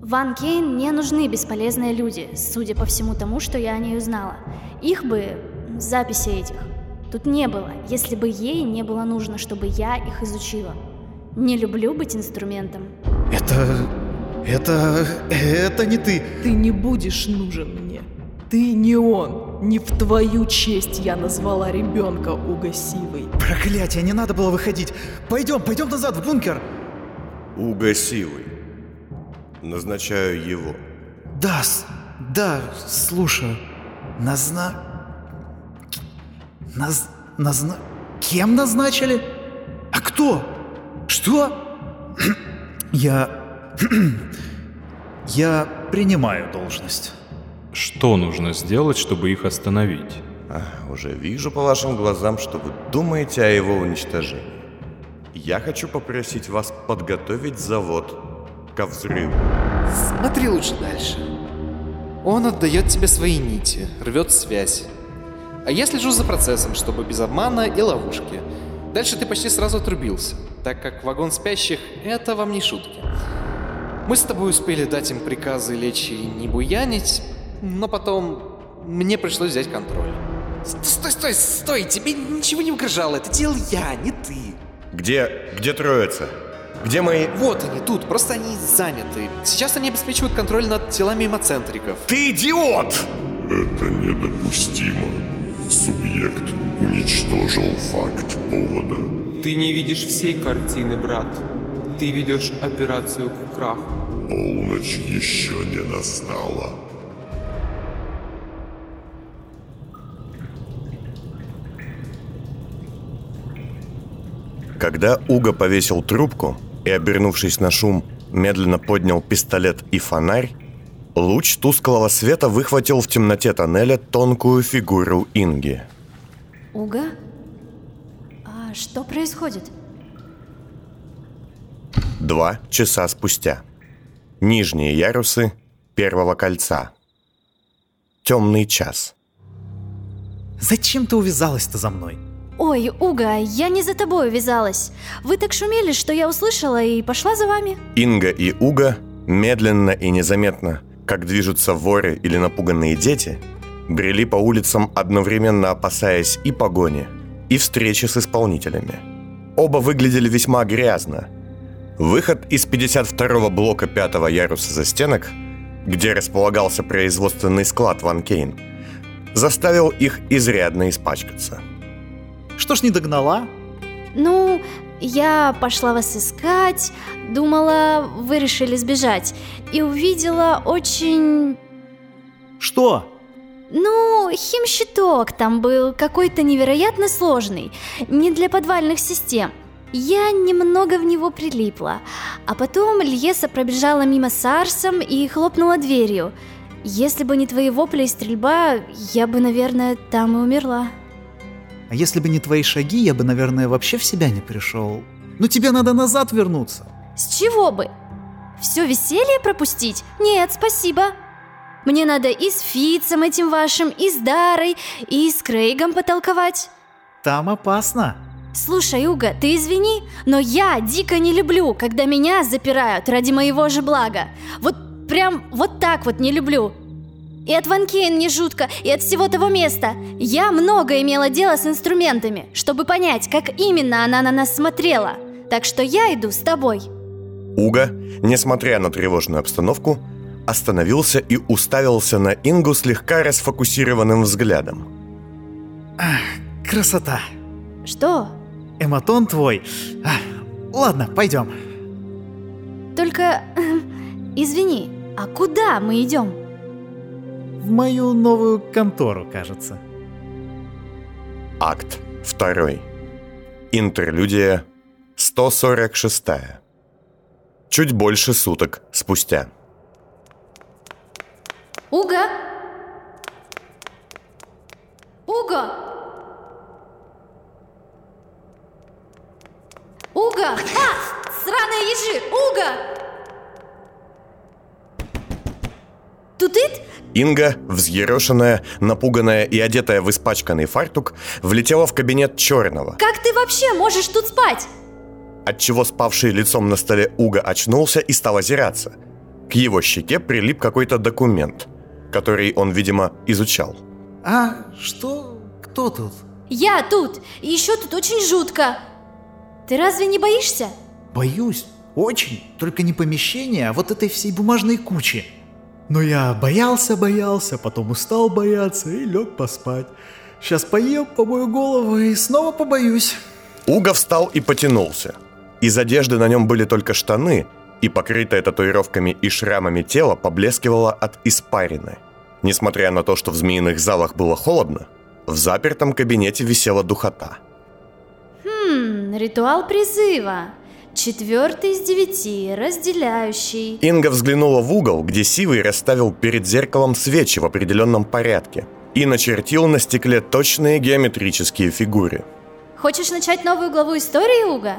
Ван Кейн не нужны бесполезные люди, судя по всему тому, что я о ней узнала. Их бы... записи этих. Тут не было, если бы ей не было нужно, чтобы я их изучила. Не люблю быть инструментом. Это... это... это не ты. Ты не будешь нужен мне. Ты не он. Не в твою честь я назвала ребенка угасивой. Проклятие, не надо было выходить. Пойдем, пойдем назад в бункер. Угасивый. Назначаю его. Да, с- да, слушаю. Назна... Наз... Назна... Кем назначили? А кто? Что? Я... Я принимаю должность. Что нужно сделать, чтобы их остановить? А, уже вижу по вашим глазам, что вы думаете о его уничтожении. Я хочу попросить вас подготовить завод ко взрыву. Смотри лучше дальше. Он отдает тебе свои нити, рвет связь. А я слежу за процессом, чтобы без обмана и ловушки. Дальше ты почти сразу отрубился, так как вагон спящих — это вам не шутки. Мы с тобой успели дать им приказы лечь и не буянить, но потом мне пришлось взять контроль. Стой, стой, стой, тебе ничего не угрожало, это делал я, не ты. Где... где троица? Где мои... Вот они тут, просто они заняты. Сейчас они обеспечивают контроль над телами эмоцентриков. Ты идиот! Это недопустимо. Субъект уничтожил факт повода. Ты не видишь всей картины, брат. Ты ведешь операцию к краху. Полночь еще не настала. Когда Уго повесил трубку и, обернувшись на шум, медленно поднял пистолет и фонарь, луч тусклого света выхватил в темноте тоннеля тонкую фигуру Инги. Уга? А что происходит? Два часа спустя. Нижние ярусы первого кольца. Темный час. Зачем ты увязалась-то за мной? Ой, Уга, я не за тобой увязалась. Вы так шумели, что я услышала и пошла за вами. Инга и Уга медленно и незаметно, как движутся воры или напуганные дети, брели по улицам, одновременно опасаясь и погони, и встречи с исполнителями. Оба выглядели весьма грязно. Выход из 52-го блока пятого яруса застенок, где располагался производственный склад Ван Кейн, заставил их изрядно испачкаться. Что ж не догнала? Ну, я пошла вас искать, думала, вы решили сбежать, и увидела очень... Что? Ну, химщиток там был какой-то невероятно сложный, не для подвальных систем. Я немного в него прилипла, а потом Льеса пробежала мимо с Арсом и хлопнула дверью. Если бы не твои вопли и стрельба, я бы, наверное, там и умерла. А если бы не твои шаги, я бы, наверное, вообще в себя не пришел. Ну тебе надо назад вернуться. С чего бы? Все веселье пропустить? Нет, спасибо. Мне надо и с Фицем этим вашим, и с Дарой, и с Крейгом потолковать. Там опасно. Слушай, Уга, ты извини, но я дико не люблю, когда меня запирают ради моего же блага. Вот прям вот так вот не люблю. И от Ван Кейн не жутко, и от всего того места. Я много имела дела с инструментами, чтобы понять, как именно она на нас смотрела. Так что я иду с тобой. Уга, несмотря на тревожную обстановку, остановился и уставился на Ингу слегка расфокусированным взглядом. Красота. Что? Эматон твой. А, ладно, пойдем. Только, извини, а куда мы идем? В мою новую контору, кажется. Акт 2. Интерлюдия 146. Чуть больше суток спустя. Уга! Уга! Уга! А! Сраные ежи! Уга! Тутыт? Инга, взъерошенная, напуганная и одетая в испачканный фартук, влетела в кабинет черного, Как ты вообще можешь тут спать? отчего спавший лицом на столе Уга очнулся и стал озираться. К его щеке прилип какой-то документ, который он, видимо, изучал. А, что? Кто тут? Я тут, и еще тут очень жутко. Ты разве не боишься? Боюсь. Очень. Только не помещение, а вот этой всей бумажной кучи. Но я боялся, боялся, потом устал бояться и лег поспать. Сейчас поем, помою голову и снова побоюсь. Уга встал и потянулся. Из одежды на нем были только штаны, и покрытое татуировками и шрамами тело поблескивало от испарины. Несмотря на то, что в змеиных залах было холодно, в запертом кабинете висела духота. Хм, ритуал призыва. Четвертый из девяти, разделяющий. Инга взглянула в угол, где Сивый расставил перед зеркалом свечи в определенном порядке и начертил на стекле точные геометрические фигуры. Хочешь начать новую главу истории, Уга?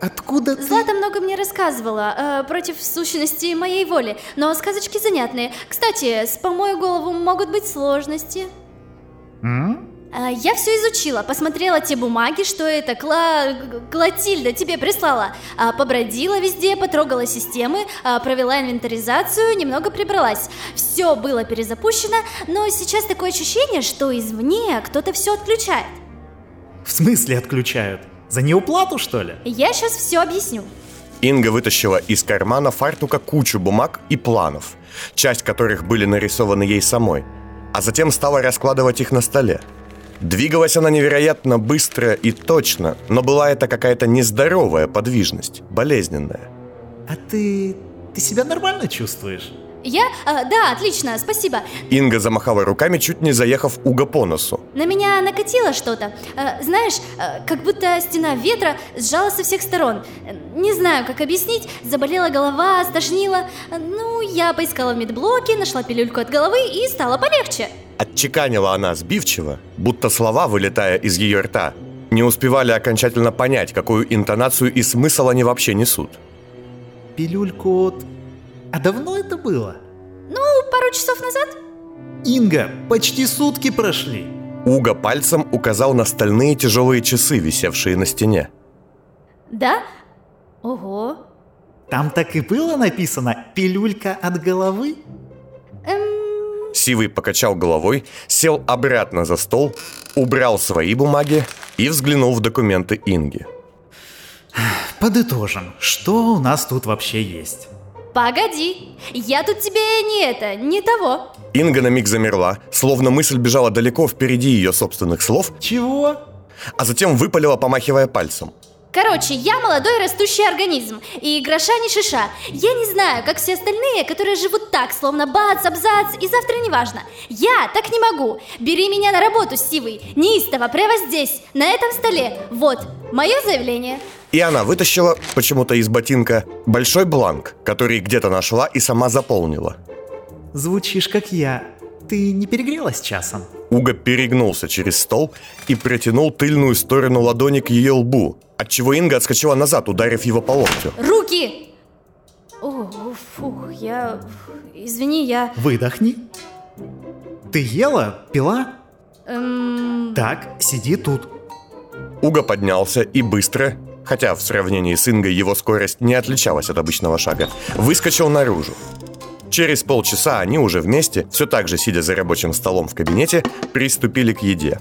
Откуда ты? Злата много мне рассказывала э, против сущности моей воли, но сказочки занятные. Кстати, с помою голову могут быть сложности. М? Э, я все изучила, посмотрела те бумаги, что это Кла... Клотильда тебе прислала. А, побродила везде, потрогала системы, а, провела инвентаризацию, немного прибралась. Все было перезапущено, но сейчас такое ощущение, что извне кто-то все отключает. В смысле отключают? За неуплату, что ли? Я сейчас все объясню. Инга вытащила из кармана фартука кучу бумаг и планов, часть которых были нарисованы ей самой, а затем стала раскладывать их на столе. Двигалась она невероятно быстро и точно, но была это какая-то нездоровая подвижность, болезненная. А ты... ты себя нормально чувствуешь? Я? А, да, отлично, спасибо. Инга замахала руками, чуть не заехав Уга по носу. На меня накатило что-то. Э, знаешь, э, как будто стена ветра сжала со всех сторон. Не знаю, как объяснить. Заболела голова, стошнила. Ну, я поискала в медблоке, нашла пилюльку от головы и стало полегче. Отчеканила она сбивчиво, будто слова, вылетая из ее рта, не успевали окончательно понять, какую интонацию и смысл они вообще несут. Пилюльку от... А давно это было? Ну, пару часов назад. Инга, почти сутки прошли. Уга пальцем указал на стальные тяжелые часы, висевшие на стене. Да? Ого. Там так и было написано «пилюлька от головы»? Сивый покачал головой, сел обратно за стол, убрал свои бумаги и взглянул в документы Инги. Подытожим, что у нас тут вообще есть? погоди. Я тут тебе не это, не того. Инга на миг замерла, словно мысль бежала далеко впереди ее собственных слов, Чего? а затем выпалила, помахивая пальцем. Короче, я молодой растущий организм, и гроша не шиша. Я не знаю, как все остальные, которые живут так, словно бац, абзац, и завтра неважно. Я так не могу. Бери меня на работу, Сивый, неистово, прямо здесь, на этом столе. Вот, мое заявление. И она вытащила, почему-то из ботинка, большой бланк, который где-то нашла и сама заполнила. Звучишь как я. Ты не перегрелась часом? Уга перегнулся через стол и протянул тыльную сторону ладони к ее лбу, отчего Инга отскочила назад, ударив его по локтю. Руки! О, фух, я... Извини, я... Выдохни. Ты ела? Пила? Эм... Так, сиди тут. Уга поднялся и быстро, хотя в сравнении с Ингой его скорость не отличалась от обычного шага, выскочил наружу. Через полчаса они уже вместе, все так же сидя за рабочим столом в кабинете, приступили к еде.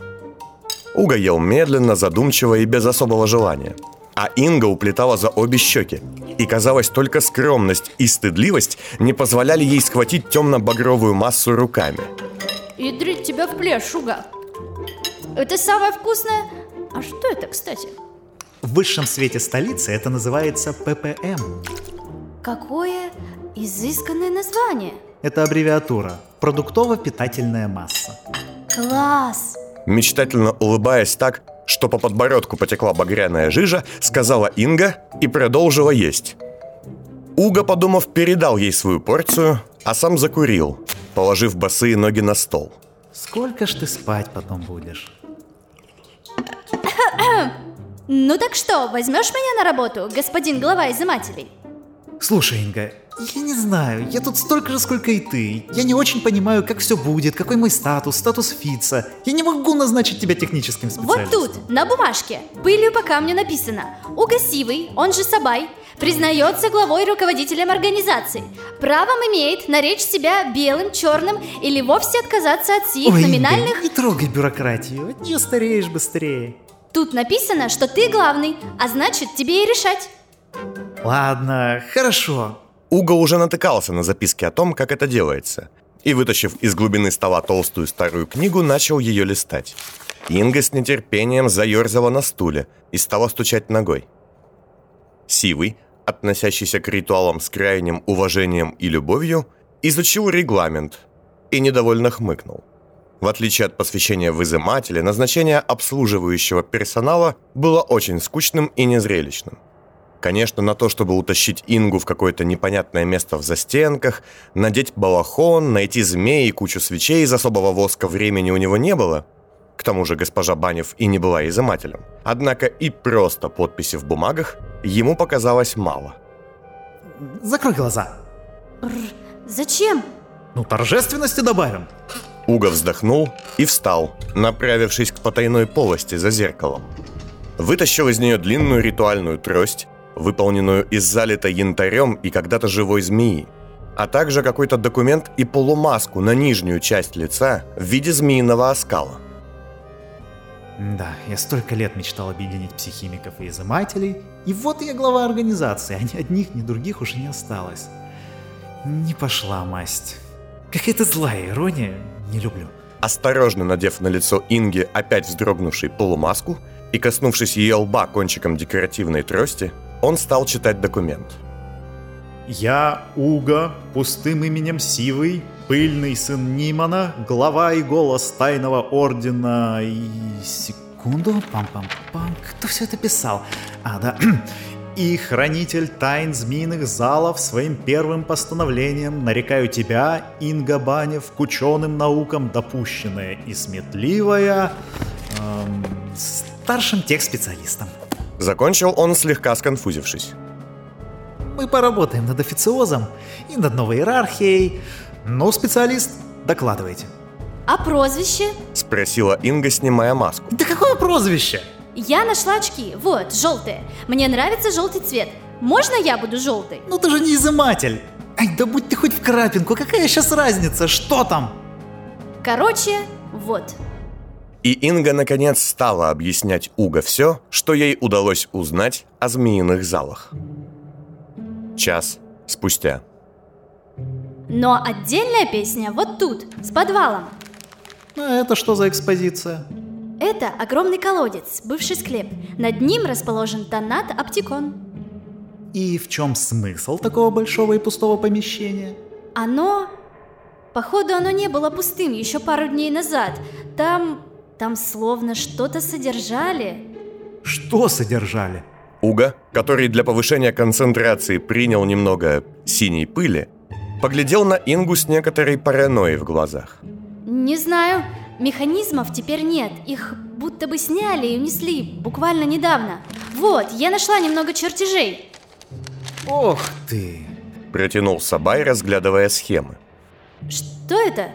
Уга ел медленно, задумчиво и без особого желания. А Инга уплетала за обе щеки. И казалось, только скромность и стыдливость не позволяли ей схватить темно-багровую массу руками. Ядрить тебя в плешь, Шуга. Это самое вкусное... А что это, кстати? В высшем свете столицы это называется ППМ. Какое изысканное название. Это аббревиатура. Продуктово-питательная масса. Класс! Мечтательно улыбаясь так, что по подбородку потекла багряная жижа, сказала Инга и продолжила есть. Уга, подумав, передал ей свою порцию, а сам закурил, положив босые ноги на стол. Сколько ж ты спать потом будешь? Ну так что, возьмешь меня на работу, господин глава изымателей? Слушай, Инга, Я не знаю, я тут столько же, сколько и ты. Я не очень понимаю, как все будет, какой мой статус, статус Фица. Я не могу назначить тебя техническим Вот специалистом. тут, на бумажке, пылью по камню написано Угасивый, он же Сабай, признается главой руководителем организации. Правом имеет наречь себя белым, черным или вовсе отказаться от сих Ой, номинальных... Инга, не трогай бюрократию, от нее стареешь быстрее. Тут написано, что ты главный, а значит тебе и решать. Ладно, хорошо. Уго уже натыкался на записки о том, как это делается, и, вытащив из глубины стола толстую старую книгу, начал ее листать. Инга с нетерпением заерзала на стуле и стала стучать ногой. Сивый, относящийся к ритуалам с крайним уважением и любовью, изучил регламент и недовольно хмыкнул. В отличие от посвящения в назначение обслуживающего персонала было очень скучным и незрелищным. Конечно, на то, чтобы утащить Ингу в какое-то непонятное место в застенках, надеть балахон, найти змеи и кучу свечей из особого воска времени у него не было. К тому же госпожа Банев и не была изымателем. Однако и просто подписи в бумагах ему показалось мало. Закрой глаза. Зачем? Ну, торжественности добавим. Уго вздохнул и встал, направившись к потайной полости за зеркалом. Вытащил из нее длинную ритуальную трость, выполненную из залитой янтарем и когда-то живой змеи, а также какой-то документ и полумаску на нижнюю часть лица в виде змеиного оскала. Да, я столько лет мечтал объединить психимиков и изымателей, и вот я глава организации, а ни одних, ни других уже не осталось. Не пошла масть. Какая-то злая ирония, не люблю. Осторожно надев на лицо Инги опять вздрогнувшей полумаску и коснувшись ее лба кончиком декоративной трости, он стал читать документ. Я, Уга, пустым именем Сивый, пыльный сын Нимана, глава и голос тайного ордена и... Секунду, пам-пам-пам, кто все это писал? А, да. И хранитель тайн змеиных залов своим первым постановлением нарекаю тебя, Инга Банев, к ученым наукам допущенная и сметливая, эм, старшим техспециалистом. Закончил он, слегка сконфузившись. Мы поработаем над официозом и над новой иерархией. Но, специалист, докладывайте. А прозвище? Спросила Инга, снимая маску. Да какое прозвище? Я нашла очки, вот, желтые. Мне нравится желтый цвет. Можно я буду желтой? Ну ты же не изыматель. Ай, да будь ты хоть в крапинку, какая сейчас разница, что там? Короче, вот. И Инга наконец стала объяснять Уга все, что ей удалось узнать о змеиных залах. Час спустя. Но отдельная песня вот тут, с подвалом. А это что за экспозиция? Это огромный колодец, бывший склеп. Над ним расположен тоннат Аптикон. И в чем смысл такого большого и пустого помещения? Оно... Походу, оно не было пустым еще пару дней назад. Там... Там словно что-то содержали. Что содержали? Уга, который для повышения концентрации принял немного синей пыли, поглядел на Ингу с некоторой паранойей в глазах. Не знаю, механизмов теперь нет. Их будто бы сняли и унесли буквально недавно. Вот, я нашла немного чертежей. Ох ты! Протянул Сабай, разглядывая схемы. Что это?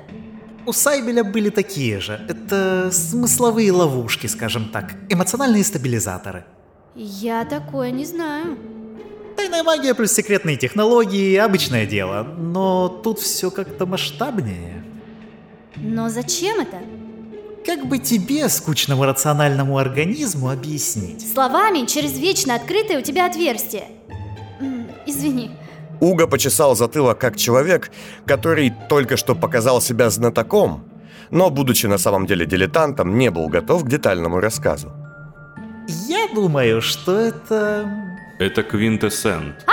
У Сайбеля были такие же. Это смысловые ловушки, скажем так. Эмоциональные стабилизаторы. Я такое не знаю. Тайная магия плюс секретные технологии – обычное дело. Но тут все как-то масштабнее. Но зачем это? Как бы тебе, скучному рациональному организму, объяснить? Словами через вечно открытое у тебя отверстие. Извини. Уга почесал затылок как человек, который только что показал себя знатоком, но, будучи на самом деле дилетантом, не был готов к детальному рассказу. Я думаю, что это... Это квинтэссент.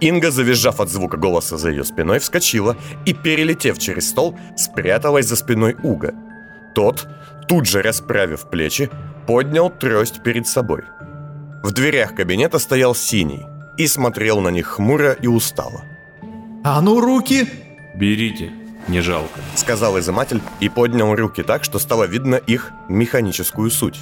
Инга, завизжав от звука голоса за ее спиной, вскочила и, перелетев через стол, спряталась за спиной Уга. Тот, тут же расправив плечи, поднял трость перед собой. В дверях кабинета стоял Синий и смотрел на них хмуро и устало. А ну, руки! Берите, не жалко. Сказал изыматель и поднял руки так, что стало видно их механическую суть.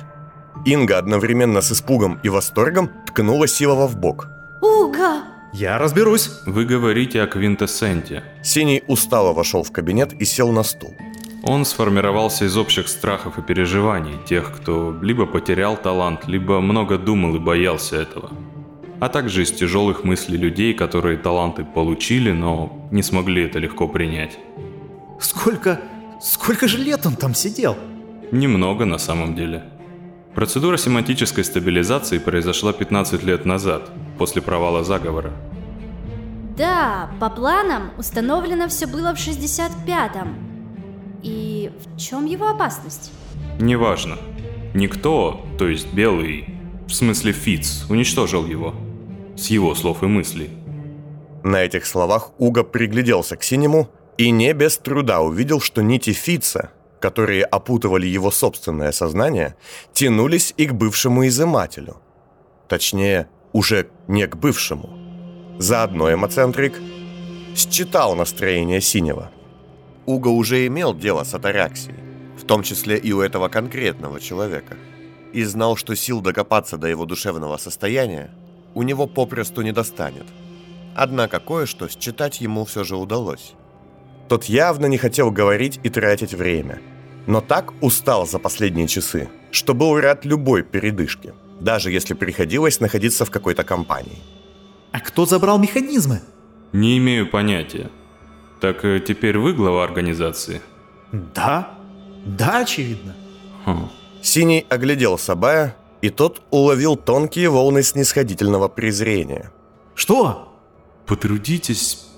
Инга одновременно с испугом и восторгом ткнула Силова в бок. Уга! Я разберусь. Вы говорите о квинтэссенте. Синий устало вошел в кабинет и сел на стул. Он сформировался из общих страхов и переживаний тех, кто либо потерял талант, либо много думал и боялся этого. А также из тяжелых мыслей людей, которые таланты получили, но не смогли это легко принять. Сколько... Сколько же лет он там сидел? Немного на самом деле. Процедура семантической стабилизации произошла 15 лет назад, после провала заговора. Да, по планам установлено все было в 65-м. И в чем его опасность? Неважно. Никто, то есть Белый, в смысле Фиц, уничтожил его. С его слов и мыслей. На этих словах Уга пригляделся к синему и не без труда увидел, что нити Фица, которые опутывали его собственное сознание, тянулись и к бывшему изымателю. Точнее, уже не к бывшему. Заодно эмоцентрик считал настроение синего. Уга уже имел дело с атараксией, в том числе и у этого конкретного человека, и знал, что сил докопаться до его душевного состояния у него попросту не достанет. Однако кое-что считать ему все же удалось. Тот явно не хотел говорить и тратить время. Но так устал за последние часы, что был рад любой передышке, даже если приходилось находиться в какой-то компании. А кто забрал механизмы? Не имею понятия. Так э, теперь вы глава организации? Да. Да, очевидно. Хм. Синий оглядел Сабая, и тот уловил тонкие волны снисходительного презрения. Что? Потрудитесь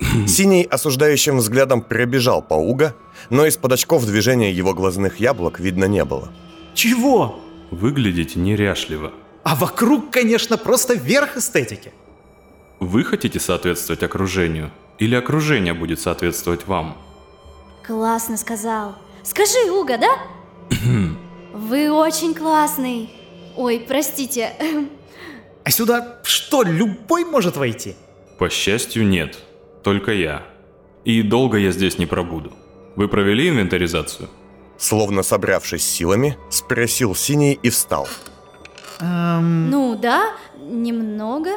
Синий осуждающим взглядом пробежал по Уга, но из-под очков движения его глазных яблок видно не было. Чего? выглядите неряшливо. А вокруг, конечно, просто верх эстетики. Вы хотите соответствовать окружению? Или окружение будет соответствовать вам? Классно сказал. Скажи, Уга, да? Вы очень классный. Ой, простите. А сюда что, любой может войти? По счастью, нет. Только я. И долго я здесь не пробуду. Вы провели инвентаризацию? Словно собравшись силами, спросил Синий и встал. Эм, Ну да, немного.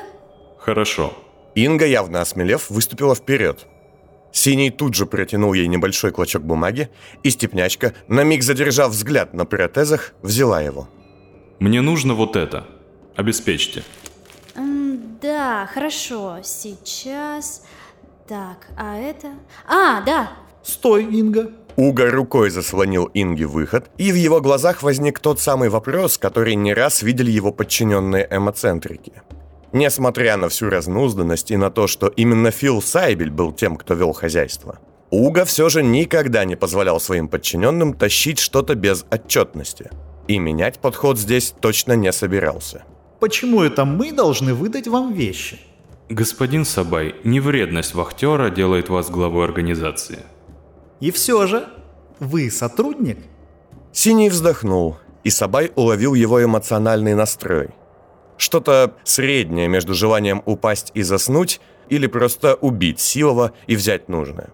Хорошо. Инга, явно осмелев, выступила вперед. Синий тут же протянул ей небольшой клочок бумаги, и степнячка, на миг задержав взгляд на протезах, взяла его. Мне нужно вот это. Обеспечьте. Да, хорошо. Сейчас. Так, а это... А, да. стой, Инга. Уга рукой заслонил Инге выход, и в его глазах возник тот самый вопрос, который не раз видели его подчиненные эмоцентрики. Несмотря на всю разнузданность и на то, что именно Фил Сайбель был тем, кто вел хозяйство, Уга все же никогда не позволял своим подчиненным тащить что-то без отчетности. И менять подход здесь точно не собирался. Почему это мы должны выдать вам вещи? Господин Сабай, невредность вахтера делает вас главой организации. И все же, вы сотрудник? Синий вздохнул, и Сабай уловил его эмоциональный настрой. Что-то среднее между желанием упасть и заснуть или просто убить Силова и взять нужное.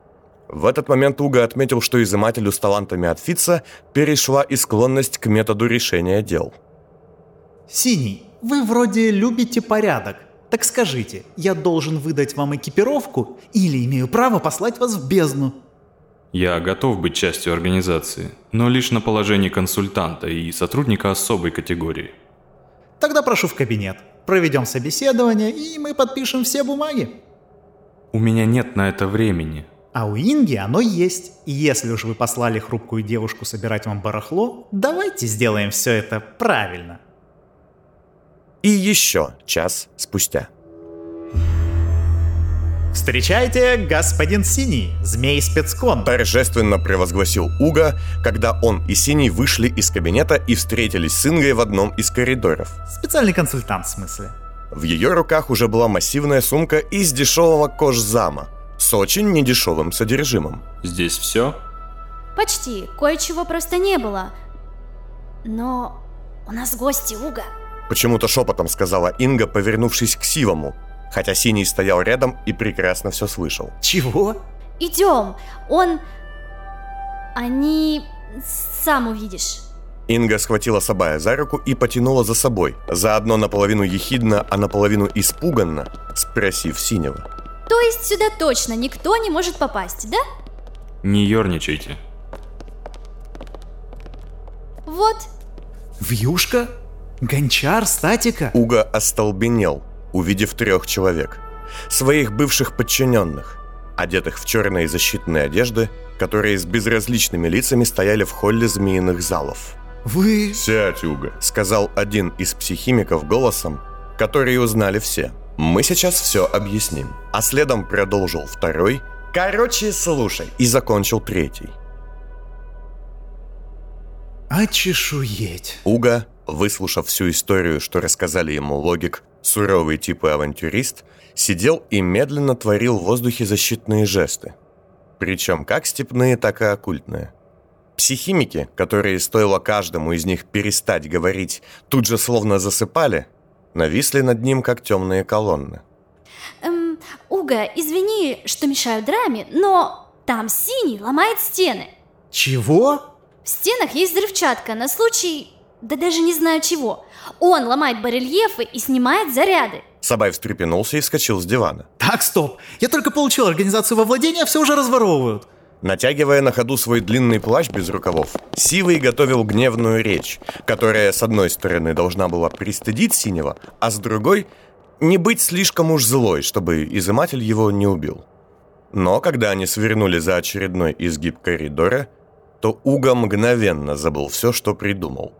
В этот момент Уга отметил, что изымателю с талантами от Фица перешла и склонность к методу решения дел. Синий, вы вроде любите порядок. Так скажите, я должен выдать вам экипировку или имею право послать вас в бездну? Я готов быть частью организации, но лишь на положении консультанта и сотрудника особой категории. Тогда прошу в кабинет. Проведем собеседование, и мы подпишем все бумаги. У меня нет на это времени. А у Инги оно есть. И если уж вы послали хрупкую девушку собирать вам барахло, давайте сделаем все это правильно. И еще час спустя. Встречайте, господин Синий, змей спецкон. Торжественно превозгласил Уга, когда он и Синий вышли из кабинета и встретились с Ингой в одном из коридоров. Специальный консультант в смысле. В ее руках уже была массивная сумка из дешевого кожзама с очень недешевым содержимым. Здесь все? Почти. Кое-чего просто не было. Но у нас гости, Уга. Почему-то шепотом сказала Инга, повернувшись к Сивому, хотя Синий стоял рядом и прекрасно все слышал. Чего? Идем. Он... Они... Сам увидишь. Инга схватила Сабая за руку и потянула за собой, заодно наполовину ехидно, а наполовину испуганно, спросив Синего. То есть сюда точно никто не может попасть, да? Не ерничайте. Вот, Вьюшка? Гончар, статика? Уга остолбенел, увидев трех человек. Своих бывших подчиненных, одетых в черные защитные одежды, которые с безразличными лицами стояли в холле змеиных залов. Вы... «Сядь, Уга», — сказал один из психимиков голосом, который узнали все. «Мы сейчас все объясним». А следом продолжил второй. «Короче, слушай». И закончил третий. Очешуеть. Уга, выслушав всю историю, что рассказали ему логик, суровый тип и авантюрист, сидел и медленно творил в воздухе защитные жесты. Причем как степные, так и оккультные. Психимики, которые стоило каждому из них перестать говорить, тут же словно засыпали, нависли над ним, как темные колонны. эм, Уга, извини, что мешаю драме, но там синий ломает стены. Чего? В стенах есть взрывчатка на случай... Да даже не знаю чего. Он ломает барельефы и снимает заряды. Сабай встрепенулся и вскочил с дивана. Так, стоп. Я только получил организацию во владение, а все уже разворовывают. Натягивая на ходу свой длинный плащ без рукавов, Сивый готовил гневную речь, которая, с одной стороны, должна была пристыдить Синего, а с другой — не быть слишком уж злой, чтобы изыматель его не убил. Но когда они свернули за очередной изгиб коридора, то Уга мгновенно забыл все, что придумал.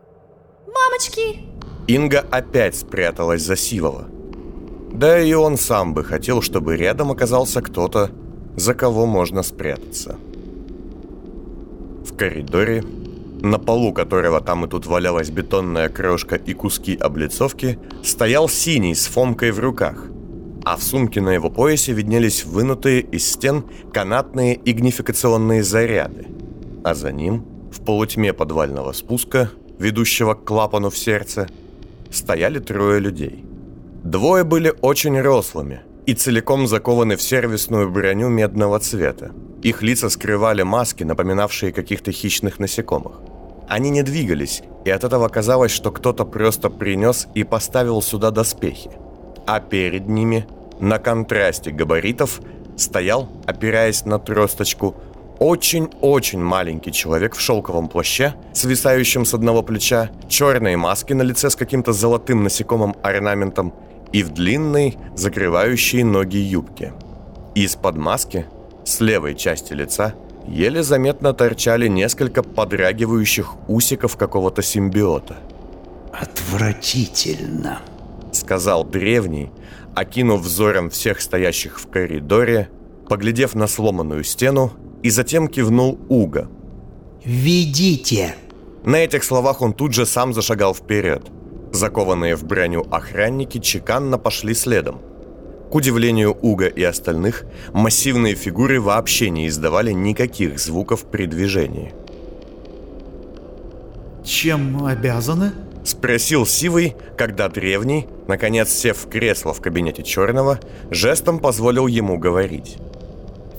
Мамочки! Инга опять спряталась за Сивова. Да и он сам бы хотел, чтобы рядом оказался кто-то, за кого можно спрятаться. В коридоре, на полу которого там и тут валялась бетонная крошка и куски облицовки, стоял синий с фомкой в руках, а в сумке на его поясе виднелись вынутые из стен канатные игнификационные заряды, а за ним, в полутьме подвального спуска, ведущего к клапану в сердце, стояли трое людей. Двое были очень рослыми и целиком закованы в сервисную броню медного цвета. Их лица скрывали маски, напоминавшие каких-то хищных насекомых. Они не двигались, и от этого казалось, что кто-то просто принес и поставил сюда доспехи. А перед ними, на контрасте габаритов, стоял, опираясь на тросточку, очень-очень маленький человек в шелковом плаще, свисающем с одного плеча, черной маске на лице с каким-то золотым насекомым орнаментом и в длинной, закрывающей ноги юбке. Из-под маски, с левой части лица, еле заметно торчали несколько подрагивающих усиков какого-то симбиота. Отвратительно. Сказал древний, окинув взором всех стоящих в коридоре, поглядев на сломанную стену, и затем кивнул Уга. Ведите. На этих словах он тут же сам зашагал вперед. Закованные в броню охранники чеканно пошли следом. К удивлению Уга и остальных, массивные фигуры вообще не издавали никаких звуков при движении. Чем обязаны? Спросил Сивый, когда древний, наконец сев в кресло в кабинете Черного, жестом позволил ему говорить.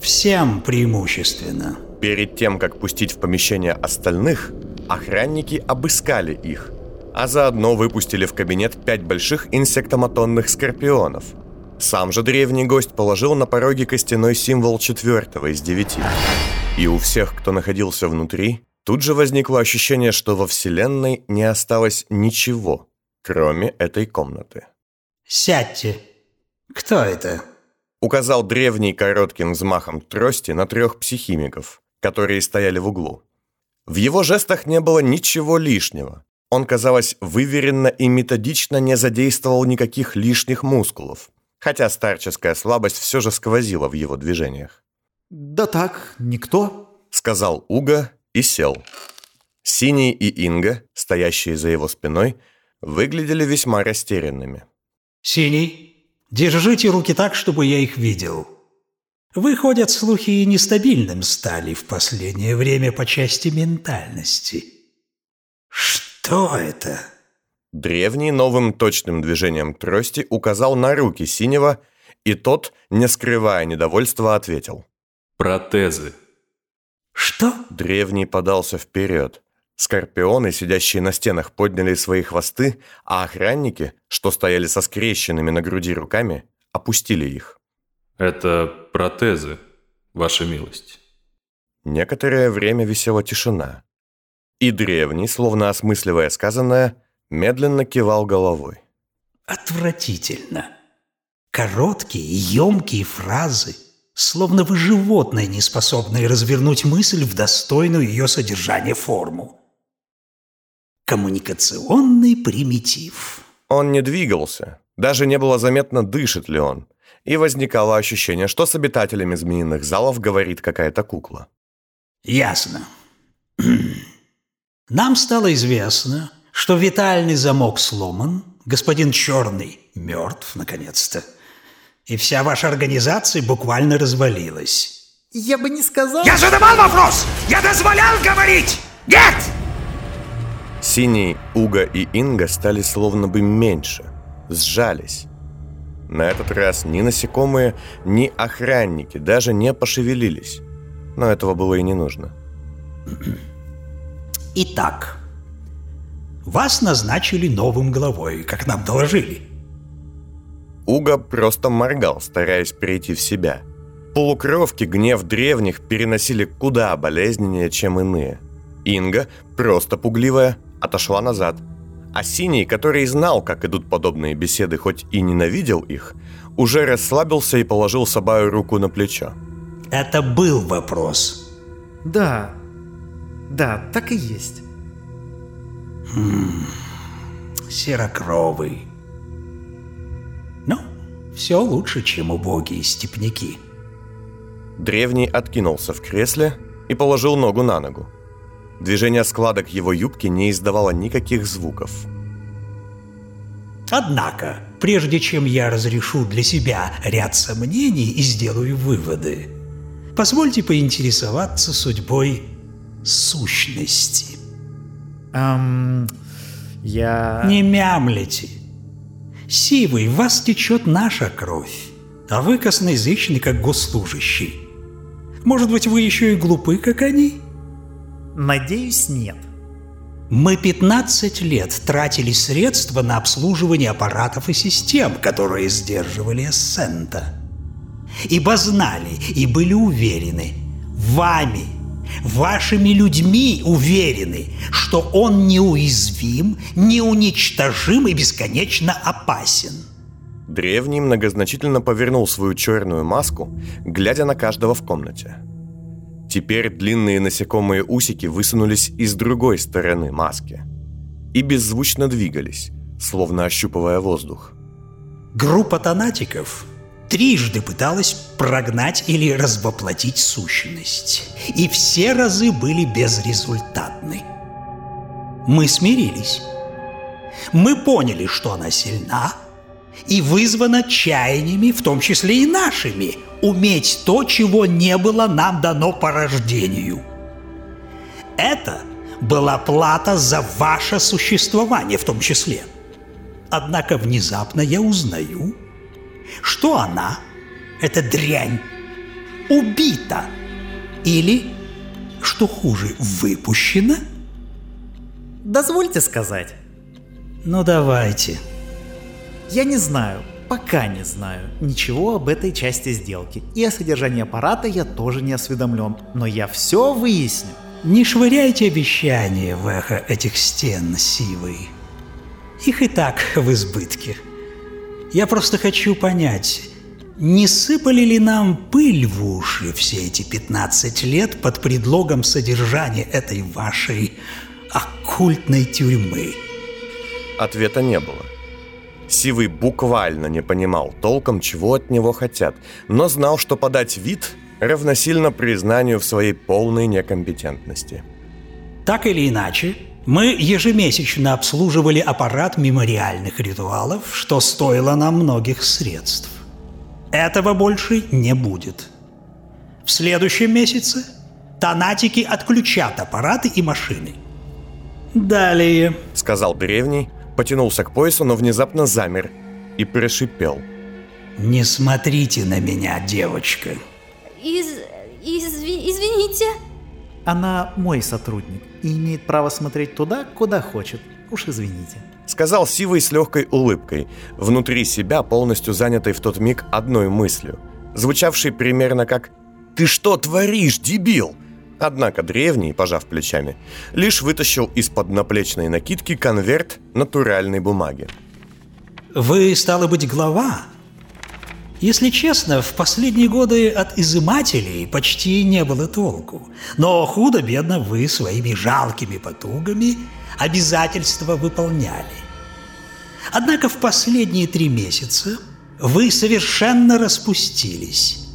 Всем преимущественно. Перед тем, как пустить в помещение остальных, охранники обыскали их, а заодно выпустили в кабинет пять больших инсектоматонных скорпионов. Сам же древний гость положил на пороге костяной символ четвертого из девяти. И у всех, кто находился внутри, тут же возникло ощущение, что во Вселенной не осталось ничего, кроме этой комнаты. Сядьте. Кто это? Указал древний коротким взмахом трости на трех психимиков, которые стояли в углу. В его жестах не было ничего лишнего. Он, казалось, выверенно и методично не задействовал никаких лишних мускулов, хотя старческая слабость все же сквозила в его движениях. Да так, никто. Сказал Уга и сел. Синий и Инга, стоящие за его спиной, выглядели весьма растерянными. Синий, держите руки так, чтобы я их видел. Выходят слухи и нестабильным стали в последнее время по части ментальности. Что это? Древний новым точным движением трости указал на руки синего, и тот, не скрывая недовольства, ответил. Протезы. Что? Древний подался вперед, Скорпионы, сидящие на стенах, подняли свои хвосты, а охранники, что стояли со скрещенными на груди руками, опустили их. Это протезы, ваша милость. Некоторое время висела тишина. И древний, словно осмысливая сказанное, медленно кивал головой. Отвратительно. Короткие, емкие фразы, словно вы животное, не способное развернуть мысль в достойную ее содержание форму. Коммуникационный примитив. Он не двигался, даже не было заметно, дышит ли он. И возникало ощущение, что с обитателями змеиных залов говорит какая-то кукла. Ясно. Нам стало известно, что витальный замок сломан, господин Черный мертв, наконец-то, и вся ваша организация буквально развалилась. Я бы не сказал... Я задавал вопрос! Я дозволял говорить! Нет! Синий, Уга и Инга стали словно бы меньше, сжались. На этот раз ни насекомые, ни охранники даже не пошевелились. Но этого было и не нужно. Итак, вас назначили новым главой, как нам доложили. Уга просто моргал, стараясь прийти в себя. Полукровки гнев древних переносили куда болезненнее, чем иные. Инга, просто пугливая, отошла назад. А Синий, который знал, как идут подобные беседы, хоть и ненавидел их, уже расслабился и положил Сабаю руку на плечо. Это был вопрос. Да, да, так и есть. Хм, серокровый. Ну, все лучше, чем убогие степняки. Древний откинулся в кресле и положил ногу на ногу. Движение складок его юбки не издавало никаких звуков. Однако, прежде чем я разрешу для себя ряд сомнений и сделаю выводы, позвольте поинтересоваться судьбой сущности. Эм, я... Не мямлите. Сивый, в вас течет наша кровь, а вы косноязычный, как госслужащий. Может быть, вы еще и глупы, как они? Надеюсь, нет. Мы 15 лет тратили средства на обслуживание аппаратов и систем, которые сдерживали Эссента. Ибо знали и были уверены, вами, вашими людьми уверены, что он неуязвим, неуничтожим и бесконечно опасен. Древний многозначительно повернул свою черную маску, глядя на каждого в комнате. Теперь длинные насекомые усики высунулись из другой стороны маски и беззвучно двигались, словно ощупывая воздух. Группа тонатиков трижды пыталась прогнать или развоплотить сущность, и все разы были безрезультатны. Мы смирились. Мы поняли, что она сильна и вызвана чаяниями, в том числе и нашими, уметь то, чего не было нам дано по рождению. Это была плата за ваше существование в том числе. Однако внезапно я узнаю, что она, эта дрянь, убита или, что хуже, выпущена? Дозвольте сказать. Ну давайте. Я не знаю, пока не знаю ничего об этой части сделки. И о содержании аппарата я тоже не осведомлен. Но я все выясню. Не швыряйте обещания в эхо этих стен, Сивый. Их и так в избытке. Я просто хочу понять, не сыпали ли нам пыль в уши все эти 15 лет под предлогом содержания этой вашей оккультной тюрьмы? Ответа не было. Сивый буквально не понимал толком, чего от него хотят, но знал, что подать вид равносильно признанию в своей полной некомпетентности. Так или иначе, мы ежемесячно обслуживали аппарат мемориальных ритуалов, что стоило нам многих средств. Этого больше не будет. В следующем месяце тонатики отключат аппараты и машины. Далее, сказал древний, потянулся к поясу, но внезапно замер и прошипел. Не смотрите на меня, девочка. Из... изви... извините. Она мой сотрудник и имеет право смотреть туда, куда хочет. Уж извините. Сказал Сивый с легкой улыбкой, внутри себя полностью занятой в тот миг одной мыслью, звучавшей примерно как «Ты что творишь, дебил?» Однако древний, пожав плечами, лишь вытащил из-под наплечной накидки конверт натуральной бумаги. Вы, стало быть, глава? Если честно, в последние годы от изымателей почти не было толку. Но худо-бедно вы своими жалкими потугами обязательства выполняли. Однако в последние три месяца вы совершенно распустились.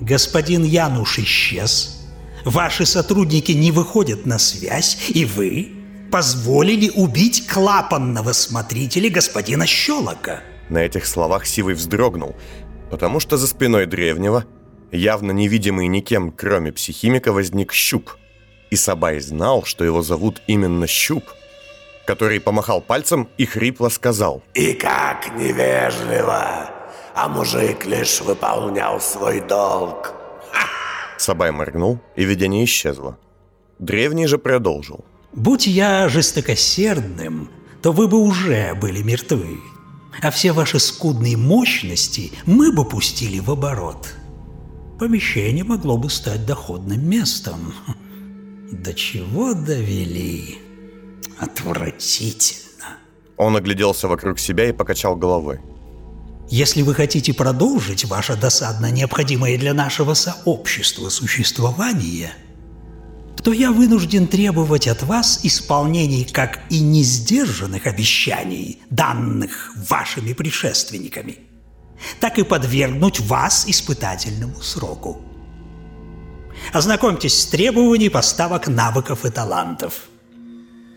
Господин Януш исчез, ваши сотрудники не выходят на связь, и вы позволили убить клапанного смотрителя господина Щелока. На этих словах Сивый вздрогнул, потому что за спиной древнего, явно невидимый никем, кроме психимика, возник щуп. И Сабай знал, что его зовут именно Щуп, который помахал пальцем и хрипло сказал «И как невежливо! А мужик лишь выполнял свой долг!» Сабай моргнул, и видение исчезло. Древний же продолжил. «Будь я жестокосердным, то вы бы уже были мертвы, а все ваши скудные мощности мы бы пустили в оборот. Помещение могло бы стать доходным местом. До чего довели? Отвратительно!» Он огляделся вокруг себя и покачал головой. Если вы хотите продолжить ваше досадно необходимое для нашего сообщества существование, то я вынужден требовать от вас исполнений как и несдержанных обещаний, данных вашими предшественниками, так и подвергнуть вас испытательному сроку. Ознакомьтесь с требованиями поставок навыков и талантов.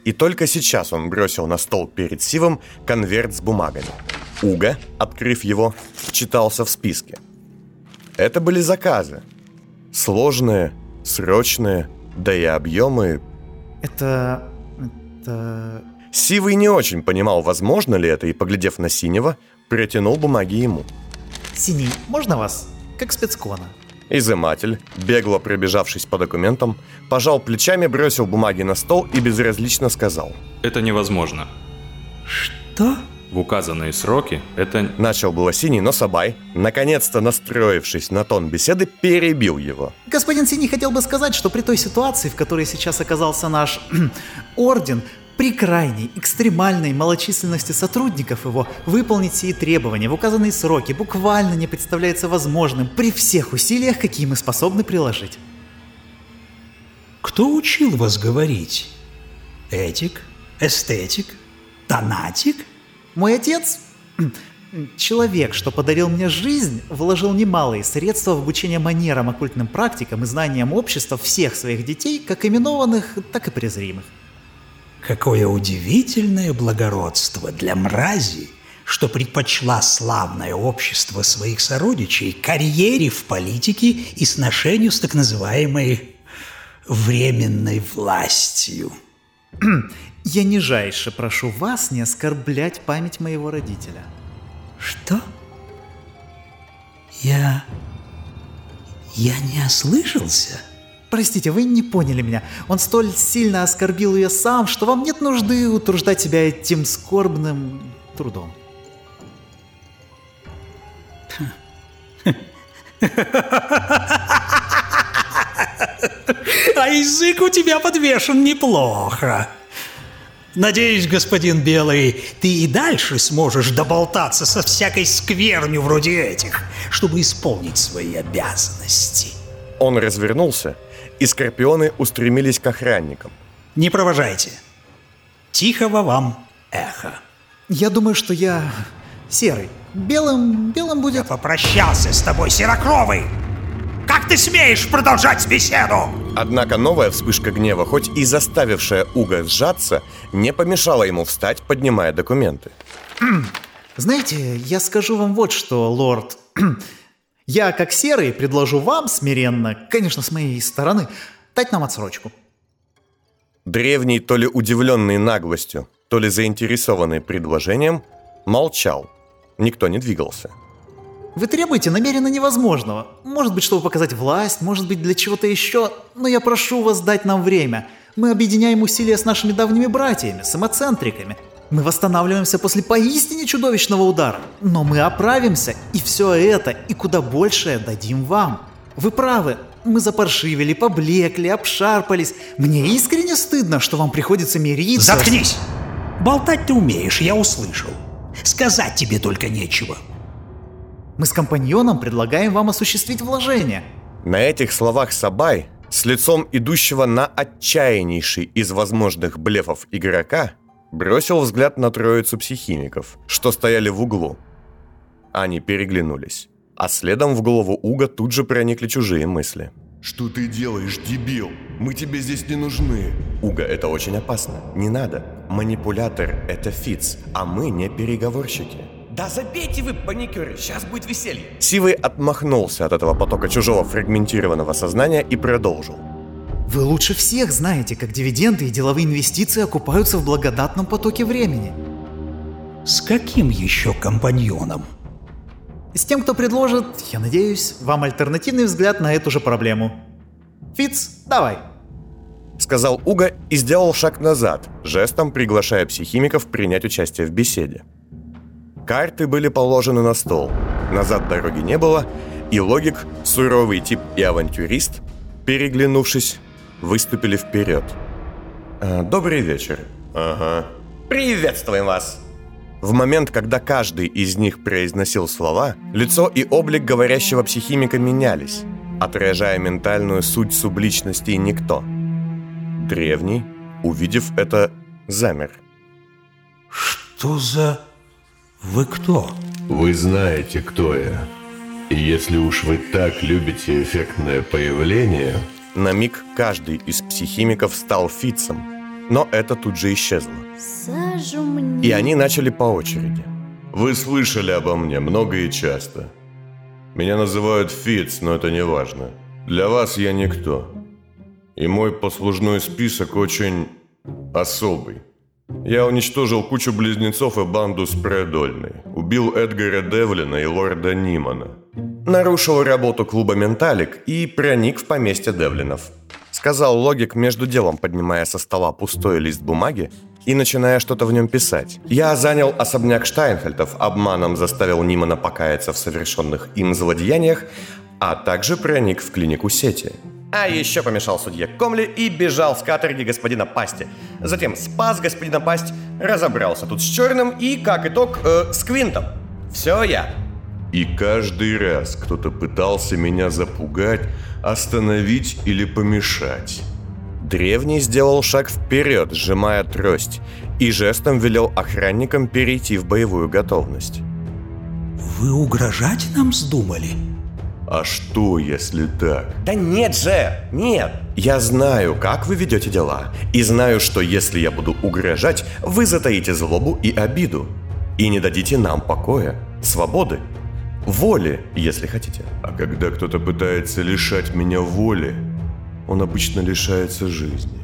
И только сейчас он бросил на стол перед Сивом конверт с бумагами. Уга, открыв его, читался в списке. Это были заказы. Сложные, срочные, да и объемы... Это... это... Сивый не очень понимал, возможно ли это, и, поглядев на Синего, протянул бумаги ему. Синий, можно вас? Как спецкона. Изыматель, бегло пробежавшись по документам, пожал плечами, бросил бумаги на стол и безразлично сказал. Это невозможно. Что? В указанные сроки это... Начал было Синий, но Сабай, наконец-то настроившись на тон беседы, перебил его. Господин Синий хотел бы сказать, что при той ситуации, в которой сейчас оказался наш орден, при крайней, экстремальной малочисленности сотрудников его выполнить сие требования в указанные сроки буквально не представляется возможным при всех усилиях, какие мы способны приложить. Кто учил вас говорить? Этик? Эстетик? Тонатик? Мой отец, человек, что подарил мне жизнь, вложил немалые средства в обучение манерам, оккультным практикам и знаниям общества всех своих детей, как именованных, так и презримых. Какое удивительное благородство для мрази, что предпочла славное общество своих сородичей карьере в политике и сношению с так называемой временной властью. Я нижайше прошу вас не оскорблять память моего родителя. Что? Я... Я не ослышался? Простите, вы не поняли меня. Он столь сильно оскорбил ее сам, что вам нет нужды утруждать себя этим скорбным трудом. А язык у тебя подвешен неплохо. Надеюсь, господин Белый, ты и дальше сможешь доболтаться со всякой сквернью вроде этих, чтобы исполнить свои обязанности. Он развернулся, и скорпионы устремились к охранникам. Не провожайте. Тихого вам эхо. Я думаю, что я серый. Белым, белым будет... Я попрощался с тобой, Серокровый! Как ты смеешь продолжать беседу? Однако новая вспышка гнева, хоть и заставившая Уга сжаться, не помешала ему встать, поднимая документы. Знаете, я скажу вам вот что, лорд. Я, как серый, предложу вам смиренно, конечно, с моей стороны, дать нам отсрочку. Древний, то ли удивленный наглостью, то ли заинтересованный предложением, молчал. Никто не двигался. Вы требуете намеренно невозможного. Может быть, чтобы показать власть, может быть, для чего-то еще. Но я прошу вас дать нам время. Мы объединяем усилия с нашими давними братьями, самоцентриками. Мы восстанавливаемся после поистине чудовищного удара. Но мы оправимся, и все это, и куда большее дадим вам. Вы правы, мы запаршивили, поблекли, обшарпались. Мне искренне стыдно, что вам приходится мириться. Заткнись! Болтать ты умеешь, я услышал. Сказать тебе только нечего. Мы с компаньоном предлагаем вам осуществить вложение. На этих словах Сабай, с лицом идущего на отчаяннейший из возможных блефов игрока, бросил взгляд на троицу психимиков, что стояли в углу. Они переглянулись. А следом в голову Уга тут же проникли чужие мысли. Что ты делаешь, дебил? Мы тебе здесь не нужны. Уга, это очень опасно. Не надо. Манипулятор – это Фиц, а мы не переговорщики. Да забейте вы, паникеры, сейчас будет веселье. Сивый отмахнулся от этого потока чужого фрагментированного сознания и продолжил. Вы лучше всех знаете, как дивиденды и деловые инвестиции окупаются в благодатном потоке времени. С каким еще компаньоном? С тем, кто предложит, я надеюсь, вам альтернативный взгляд на эту же проблему. Фиц, давай. Сказал Уга и сделал шаг назад, жестом приглашая психимиков принять участие в беседе. Карты были положены на стол. Назад дороги не было, и логик, суровый тип и авантюрист, переглянувшись, выступили вперед. «А, «Добрый вечер». «Ага». Приветствуем вас. В момент, когда каждый из них произносил слова, лицо и облик говорящего психимика менялись, отражая ментальную суть субличности «никто». Древний, увидев это, замер. Что за... Вы кто? Вы знаете, кто я. И если уж вы так любите эффектное появление, На миг каждый из психимиков стал фицем, но это тут же исчезло. И они начали по очереди. вы слышали обо мне много и часто. Меня называют Фиц, но это не важно. Для вас я никто. И мой послужной список очень особый. Я уничтожил кучу близнецов и банду Спредольной. Убил Эдгара Девлина и лорда Нимана. Нарушил работу клуба «Менталик» и проник в поместье Девлинов. Сказал логик между делом, поднимая со стола пустой лист бумаги и начиная что-то в нем писать. Я занял особняк Штайнфельдов, обманом заставил Нимана покаяться в совершенных им злодеяниях, а также проник в клинику сети. А еще помешал судье Комли и бежал с каторги господина Пасти. Затем спас господина Пасть, разобрался тут с Черным и, как итог, э, с Квинтом. Все я. И каждый раз кто-то пытался меня запугать, остановить или помешать. Древний сделал шаг вперед, сжимая трость, и жестом велел охранникам перейти в боевую готовность. Вы угрожать нам вздумали? А что, если так? Да нет же, нет. Я знаю, как вы ведете дела, и знаю, что если я буду угрожать, вы затаите злобу и обиду, и не дадите нам покоя, свободы, воли, если хотите. А когда кто-то пытается лишать меня воли, он обычно лишается жизни.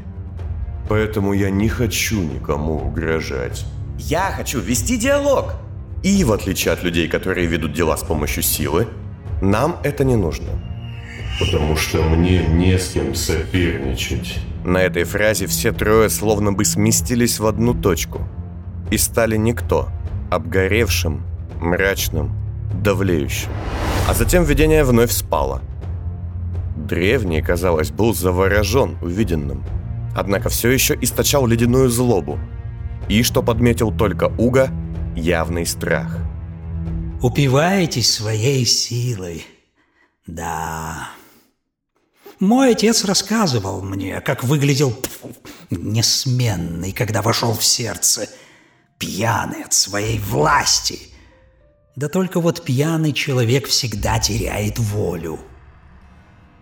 Поэтому я не хочу никому угрожать. Я хочу вести диалог. И в отличие от людей, которые ведут дела с помощью силы, нам это не нужно. Потому что мне не с кем соперничать. На этой фразе все трое словно бы сместились в одну точку и стали никто, обгоревшим, мрачным, давлеющим. А затем видение вновь спало. Древний, казалось, был заворожен увиденным, однако все еще источал ледяную злобу. И, что подметил только Уга, явный страх. Упиваетесь своей силой. Да. Мой отец рассказывал мне, как выглядел несменный, когда вошел в сердце, пьяный от своей власти. Да только вот пьяный человек всегда теряет волю.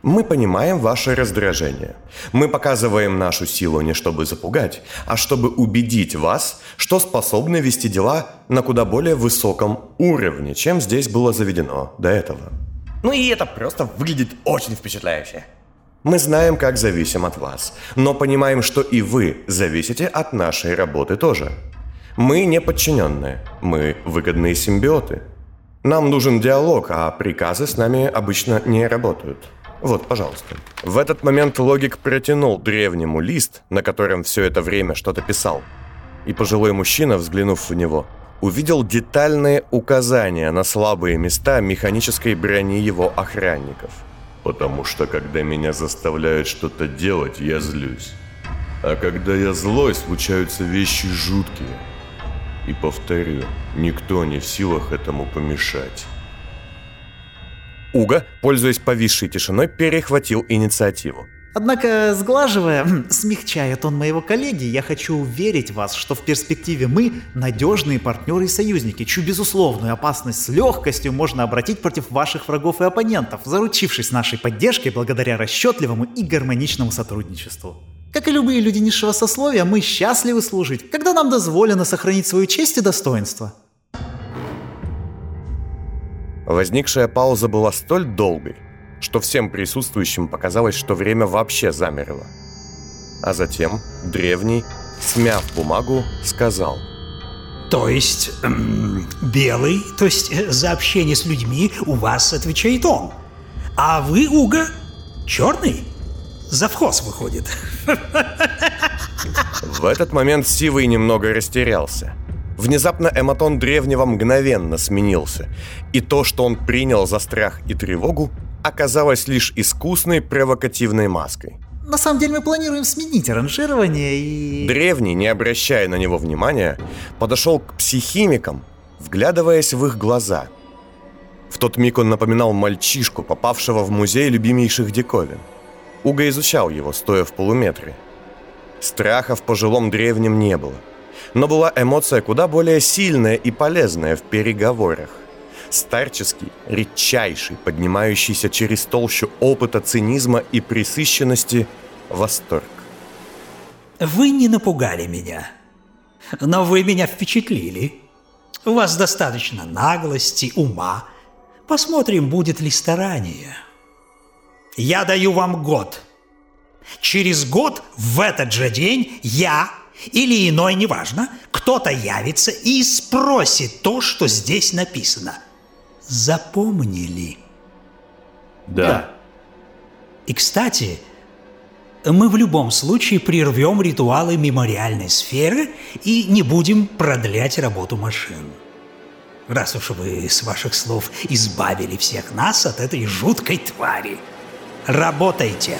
Мы понимаем ваше раздражение. Мы показываем нашу силу не чтобы запугать, а чтобы убедить вас, что способны вести дела на куда более высоком уровне, чем здесь было заведено до этого. Ну и это просто выглядит очень впечатляюще. Мы знаем, как зависим от вас, но понимаем, что и вы зависите от нашей работы тоже. Мы не подчиненные, мы выгодные симбиоты. Нам нужен диалог, а приказы с нами обычно не работают. Вот, пожалуйста. В этот момент логик протянул древнему лист, на котором все это время что-то писал. И пожилой мужчина, взглянув в него, увидел детальные указания на слабые места механической брони его охранников. Потому что когда меня заставляют что-то делать, я злюсь. А когда я злой, случаются вещи жуткие. И повторю, никто не в силах этому помешать. Уга, пользуясь повисшей тишиной, перехватил инициативу. Однако, сглаживая, смягчая тон моего коллеги, я хочу уверить вас, что в перспективе мы надежные партнеры и союзники, чью безусловную опасность с легкостью можно обратить против ваших врагов и оппонентов, заручившись нашей поддержкой благодаря расчетливому и гармоничному сотрудничеству. Как и любые люди низшего сословия, мы счастливы служить, когда нам дозволено сохранить свою честь и достоинство. Возникшая пауза была столь долгой, что всем присутствующим показалось, что время вообще замерло. А затем древний, смяв бумагу, сказал. То есть, эм, белый, то есть э, за общение с людьми у вас отвечает он. А вы, Уга, черный? Завхоз выходит. В этот момент Сивый немного растерялся. Внезапно эматон древнего мгновенно сменился, и то, что он принял за страх и тревогу, оказалось лишь искусной провокативной маской. На самом деле мы планируем сменить ранжирование и... Древний, не обращая на него внимания, подошел к психимикам, вглядываясь в их глаза. В тот миг он напоминал мальчишку, попавшего в музей любимейших диковин. Уга изучал его, стоя в полуметре. Страха в пожилом древнем не было. Но была эмоция куда более сильная и полезная в переговорах старческий, редчайший, поднимающийся через толщу опыта цинизма и присыщенности восторг. Вы не напугали меня, но вы меня впечатлили. У вас достаточно наглости, ума. Посмотрим, будет ли старание. Я даю вам год. Через год в этот же день я или иной, неважно, кто-то явится и спросит то, что здесь написано – запомнили? Да. И, кстати, мы в любом случае прервем ритуалы мемориальной сферы и не будем продлять работу машин. Раз уж вы, с ваших слов, избавили всех нас от этой жуткой твари. Работайте!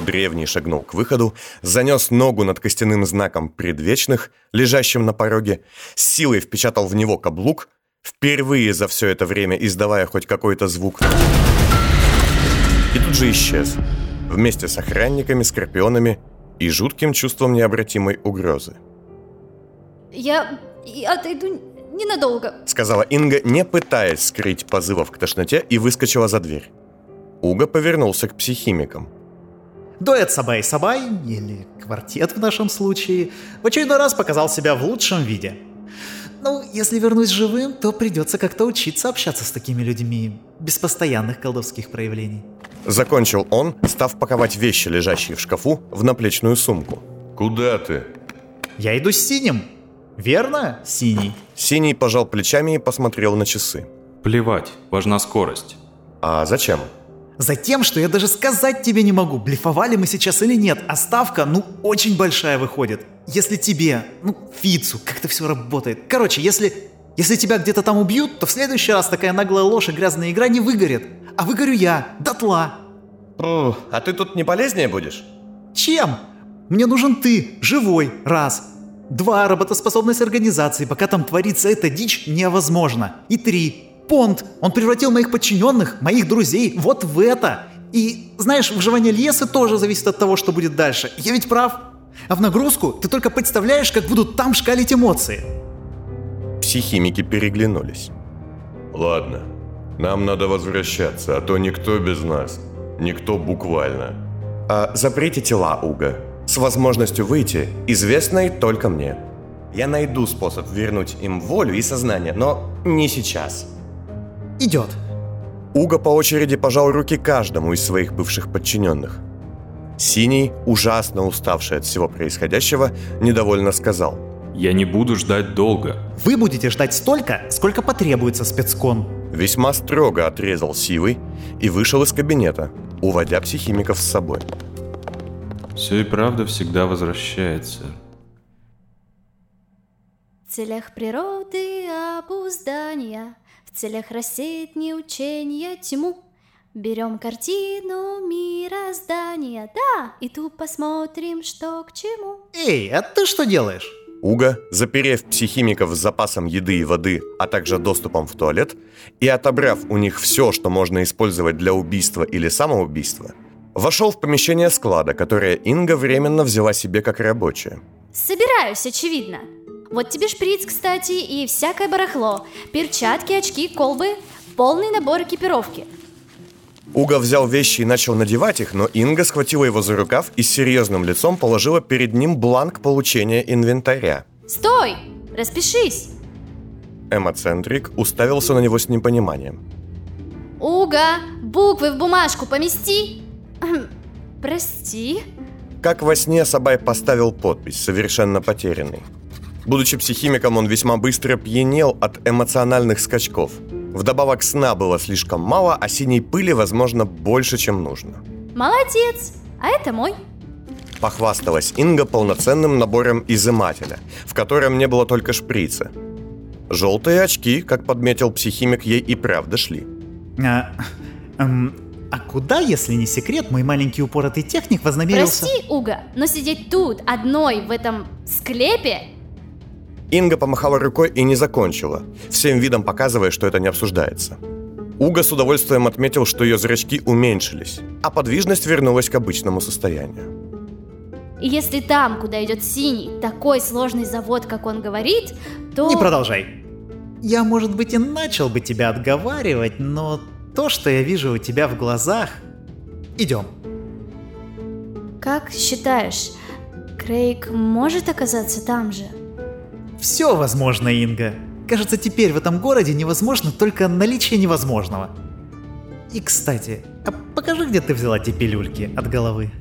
Древний шагнул к выходу, занес ногу над костяным знаком предвечных, лежащим на пороге, с силой впечатал в него каблук, впервые за все это время издавая хоть какой-то звук. И тут же исчез, вместе с охранниками, скорпионами и жутким чувством необратимой угрозы. Я... я отойду ненадолго. Сказала Инга, не пытаясь скрыть позывов к тошноте, и выскочила за дверь. Уга повернулся к психимикам. Дуэт Сабай-Сабай, или квартет в нашем случае, в очередной раз показал себя в лучшем виде – ну, если вернусь живым, то придется как-то учиться общаться с такими людьми, без постоянных колдовских проявлений. Закончил он, став паковать вещи, лежащие в шкафу, в наплечную сумку. Куда ты? Я иду с синим. Верно, синий? Синий пожал плечами и посмотрел на часы. Плевать, важна скорость. А зачем? Затем, что я даже сказать тебе не могу, блефовали мы сейчас или нет, а ставка, ну, очень большая выходит. Если тебе, ну, Фицу, как-то все работает. Короче, если, если тебя где-то там убьют, то в следующий раз такая наглая ложь и грязная игра не выгорит. А выгорю я, дотла. О, а ты тут не полезнее будешь? Чем? Мне нужен ты, живой, раз. Два, работоспособность организации, пока там творится эта дичь, невозможно. И три, понт. Он превратил моих подчиненных, моих друзей, вот в это. И, знаешь, выживание Лесы тоже зависит от того, что будет дальше. Я ведь прав. А в нагрузку ты только представляешь, как будут там шкалить эмоции. Психимики переглянулись. Ладно, нам надо возвращаться, а то никто без нас. Никто буквально. А запрете тела, Уга. С возможностью выйти, известной только мне. Я найду способ вернуть им волю и сознание, но не сейчас. Идет. Уга по очереди пожал руки каждому из своих бывших подчиненных. Синий, ужасно уставший от всего происходящего, недовольно сказал. «Я не буду ждать долго». «Вы будете ждать столько, сколько потребуется, спецкон». весьма строго отрезал Сивый и вышел из кабинета, уводя психимиков с собой. Все и правда всегда возвращается. В целях природы обуздания, в целях рассеять неучения тьму, Берем картину мироздания, да, и тут посмотрим, что к чему. Эй, а ты что делаешь? Уга, заперев психимиков с запасом еды и воды, а также доступом в туалет, и отобрав у них все, что можно использовать для убийства или самоубийства, вошел в помещение склада, которое Инга временно взяла себе как рабочее. Собираюсь, очевидно. Вот тебе шприц, кстати, и всякое барахло. Перчатки, очки, колбы. Полный набор экипировки. Уга взял вещи и начал надевать их, но Инга схватила его за рукав и с серьезным лицом положила перед ним бланк получения инвентаря. Стой! Распишись! Эмоцентрик уставился на него с непониманием. Уга, буквы в бумажку помести! Прости. Как во сне Сабай поставил подпись, совершенно потерянный. Будучи психимиком, он весьма быстро пьянел от эмоциональных скачков. Вдобавок сна было слишком мало, а синей пыли, возможно, больше, чем нужно. Молодец! А это мой. Похвасталась Инга полноценным набором изымателя, в котором не было только шприца. Желтые очки, как подметил психимик, ей и правда шли. А, эм, а куда, если не секрет, мой маленький упоротый техник вознамерился... Прости, Уга, но сидеть тут одной в этом склепе Инга помахала рукой и не закончила, всем видом показывая, что это не обсуждается. Уга с удовольствием отметил, что ее зрачки уменьшились, а подвижность вернулась к обычному состоянию. Если там, куда идет синий, такой сложный завод, как он говорит, то... Не продолжай. Я, может быть, и начал бы тебя отговаривать, но то, что я вижу у тебя в глазах... Идем. Как считаешь, Крейг может оказаться там же? Все возможно, Инга. Кажется, теперь в этом городе невозможно только наличие невозможного. И, кстати, а покажи, где ты взяла те пилюльки от головы.